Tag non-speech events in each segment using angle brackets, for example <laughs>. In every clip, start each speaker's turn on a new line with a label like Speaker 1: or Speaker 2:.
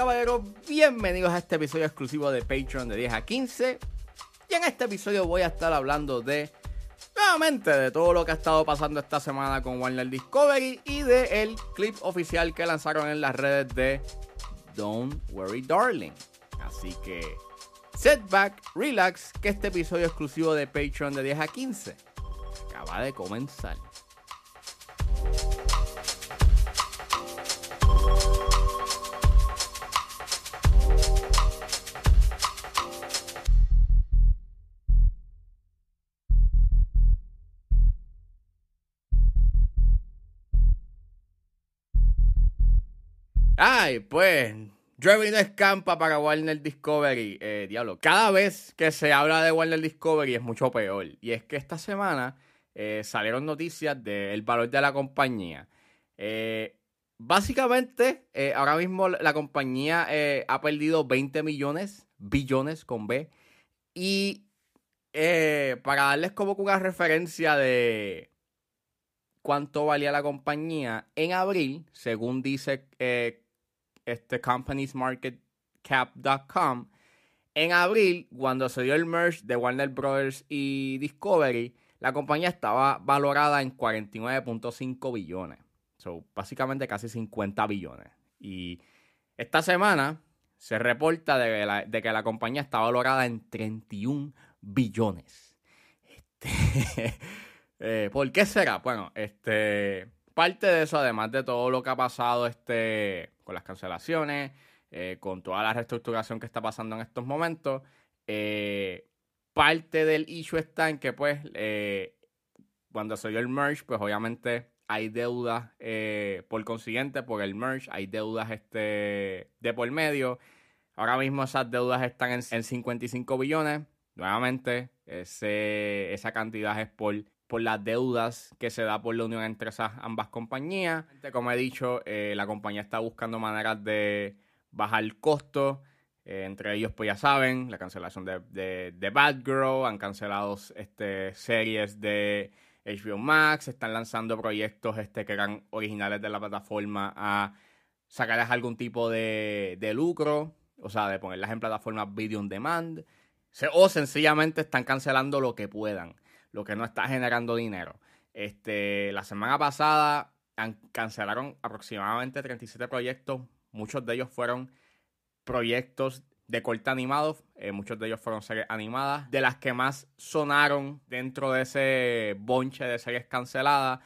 Speaker 1: caballeros, bienvenidos a este episodio exclusivo de Patreon de 10 a 15. Y en este episodio voy a estar hablando de, nuevamente, de todo lo que ha estado pasando esta semana con Warner Discovery y de el clip oficial que lanzaron en las redes de Don't Worry Darling. Así que, setback, relax, que este episodio exclusivo de Patreon de 10 a 15 acaba de comenzar. Ay, pues, llueve no escampa para Warner Discovery. Eh, diablo, cada vez que se habla de Warner Discovery es mucho peor. Y es que esta semana eh, salieron noticias del valor de la compañía. Eh, básicamente, eh, ahora mismo la compañía ha perdido 20 millones, billones con B. Y para darles como una referencia de cuánto valía la compañía, en abril, según dice este companiesmarketcap.com, en abril, cuando se dio el merge de Warner Brothers y Discovery, la compañía estaba valorada en 49.5 billones. So, básicamente casi 50 billones. Y esta semana se reporta de, que la compañía está valorada en 31 billones. Este, <laughs> eh, ¿Por qué será? Bueno, este, parte de eso, además de todo lo que ha pasado este, con las cancelaciones, eh, con toda la reestructuración que está pasando en estos momentos, eh, parte del issue está en que, pues, eh, cuando se dio el merge, pues obviamente hay deudas por consiguiente por el merge, hay deudas este, de por medio. Ahora mismo esas deudas están en, 55 billones. Nuevamente, esa cantidad es por, por las deudas que se da por la unión entre esas ambas compañías. Como he dicho, eh, la compañía está buscando maneras de bajar el costo eh, entre ellos, pues ya saben, la cancelación de, de, Bad Girl, han cancelado este, series de HBO Max, están lanzando proyectos este, que eran originales de la plataforma a sacarles algún tipo de, de lucro, o sea, de ponerlas en plataformas video on demand, o sencillamente están cancelando lo que puedan, lo que no está generando dinero. Este, la semana pasada cancelaron aproximadamente 37 proyectos, muchos de ellos fueron proyectos de corte animado, eh, muchos de ellos fueron series animadas, de las que más sonaron dentro de ese bonche de series canceladas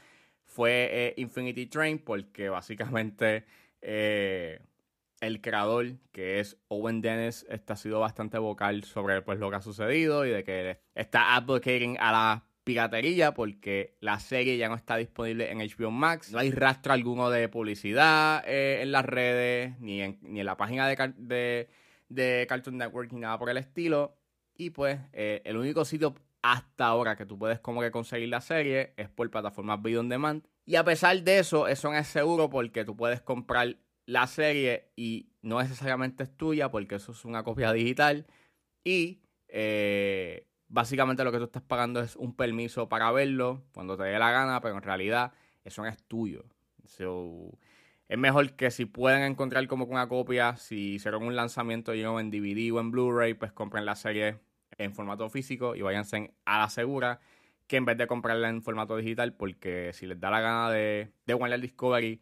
Speaker 1: fue eh, Infinity Train, porque básicamente eh, el creador, que es Owen Dennis, ha sido bastante vocal sobre pues, lo que ha sucedido y de que está advocating a la piratería porque la serie ya no está disponible en HBO Max. No hay rastro alguno de publicidad eh, en las redes, ni en, ni en la página de, de, Cartoon Network, ni nada por el estilo. Y pues eh, el único sitio hasta ahora que tú puedes como que conseguir la serie es por plataformas video on demand. Y a pesar de eso, eso no es seguro porque tú puedes comprar la serie y no necesariamente es tuya porque eso es una copia digital. Y eh, básicamente lo que tú estás pagando es un permiso para verlo cuando te dé la gana, pero en realidad eso no es tuyo. es mejor que si pueden encontrar como una copia, si hicieron un lanzamiento yo en DVD o en Blu-ray, pues compren la serie en formato físico y váyanse a la segura que en vez de comprarla en formato digital, porque si les da la gana de, de Warner Discovery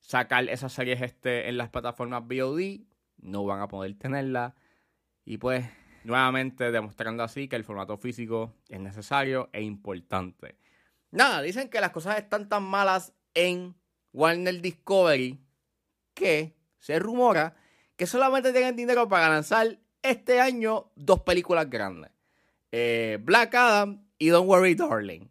Speaker 1: sacar esas series este en las plataformas VOD, no van a poder tenerla. Y pues Nuevamente demostrando así que el formato físico es necesario e importante. Nada, dicen que las cosas están tan malas en Warner Discovery que se rumora que solamente tienen dinero para lanzar este año dos películas grandes. Eh, Black Adam y Don't Worry Darling.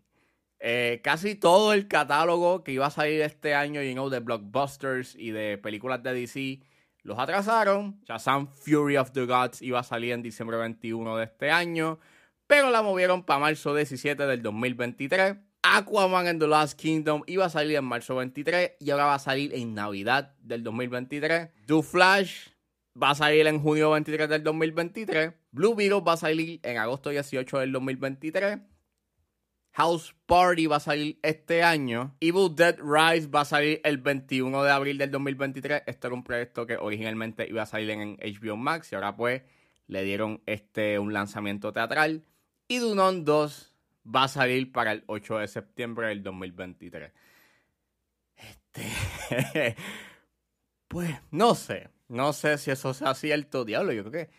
Speaker 1: Eh, casi todo el catálogo que iba a salir este año, you know, de blockbusters y de películas de DC los atrasaron. Shazam Fury of the Gods iba a salir en diciembre 21 de este año, pero la movieron para marzo 17 del 2023. Aquaman and the Last Kingdom iba a salir en marzo 23 y ahora va a salir en Navidad del 2023. Do Flash va a salir en junio 23 del 2023. Blue Beetle va a salir en agosto 18 del 2023. House Party va a salir este año. Evil Dead Rise va a salir el 21 de abril del 2023. Esto era un proyecto que originalmente iba a salir en HBO Max y ahora pues le dieron este un lanzamiento teatral. Y Dunon 2 va a salir para el 8 de septiembre del 2023. Este. <laughs> pues no sé. No sé si eso sea cierto, diablo. Yo creo que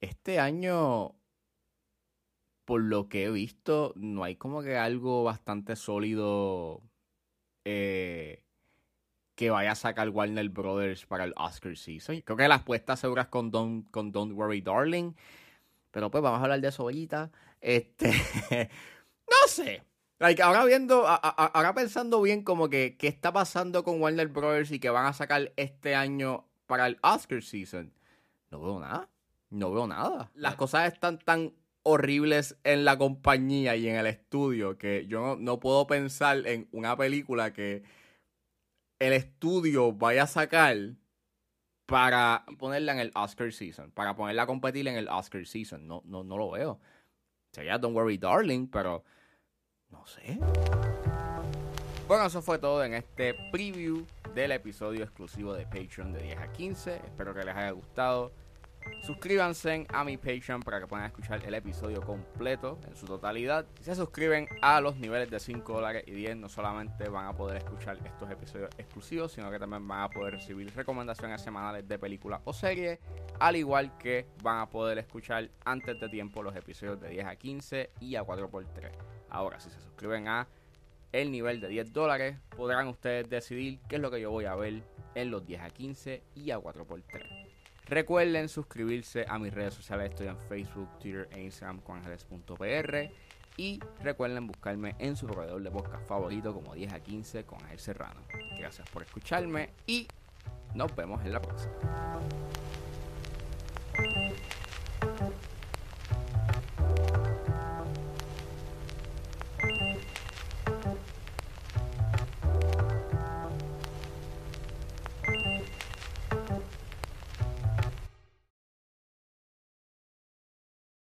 Speaker 1: este año, por lo que he visto, no hay como que algo bastante sólido eh, que vaya a sacar Warner Brothers para el Oscar season. Creo que las puestas seguras con Don't, con Don't Worry Darling. Pero pues vamos a hablar de eso ahorita. Este. <laughs> no sé. ahora viendo, ahora pensando bien como que qué está pasando con Warner Brothers y que van a sacar este año para el Oscar season. No veo nada. No veo nada. Las cosas están tan horribles en la compañía y en el estudio que yo no puedo pensar en una película que el estudio vaya a sacar para ponerla en el Oscar season, para ponerla a competir en el Oscar season. No, no, no lo veo. Sería Don't Worry Darling, pero no sé. Bueno, eso fue todo en este preview del episodio exclusivo de Patreon de 10 a 15. Espero que les haya gustado. Suscríbanse a mi Patreon para que puedan escuchar el episodio completo en su totalidad. Si se suscriben a los niveles de 5 dólares y 10, no solamente van a poder escuchar estos episodios exclusivos, sino que también van a poder recibir recomendaciones semanales de películas o series, al igual que van a poder escuchar antes de tiempo los episodios de 10 a 15 y a 4x3. Ahora, si se suscriben a el nivel de 10 dólares, podrán ustedes decidir qué es lo que yo voy a ver en los 10 a 15 y a 4x3. Recuerden suscribirse a mis redes sociales. Estoy en Facebook, Twitter e Instagram con ángeles.pr. Y recuerden buscarme en su proveedor de podcast favorito como 10 a 15 con Ángel Serrano. Gracias por escucharme y nos vemos en la próxima.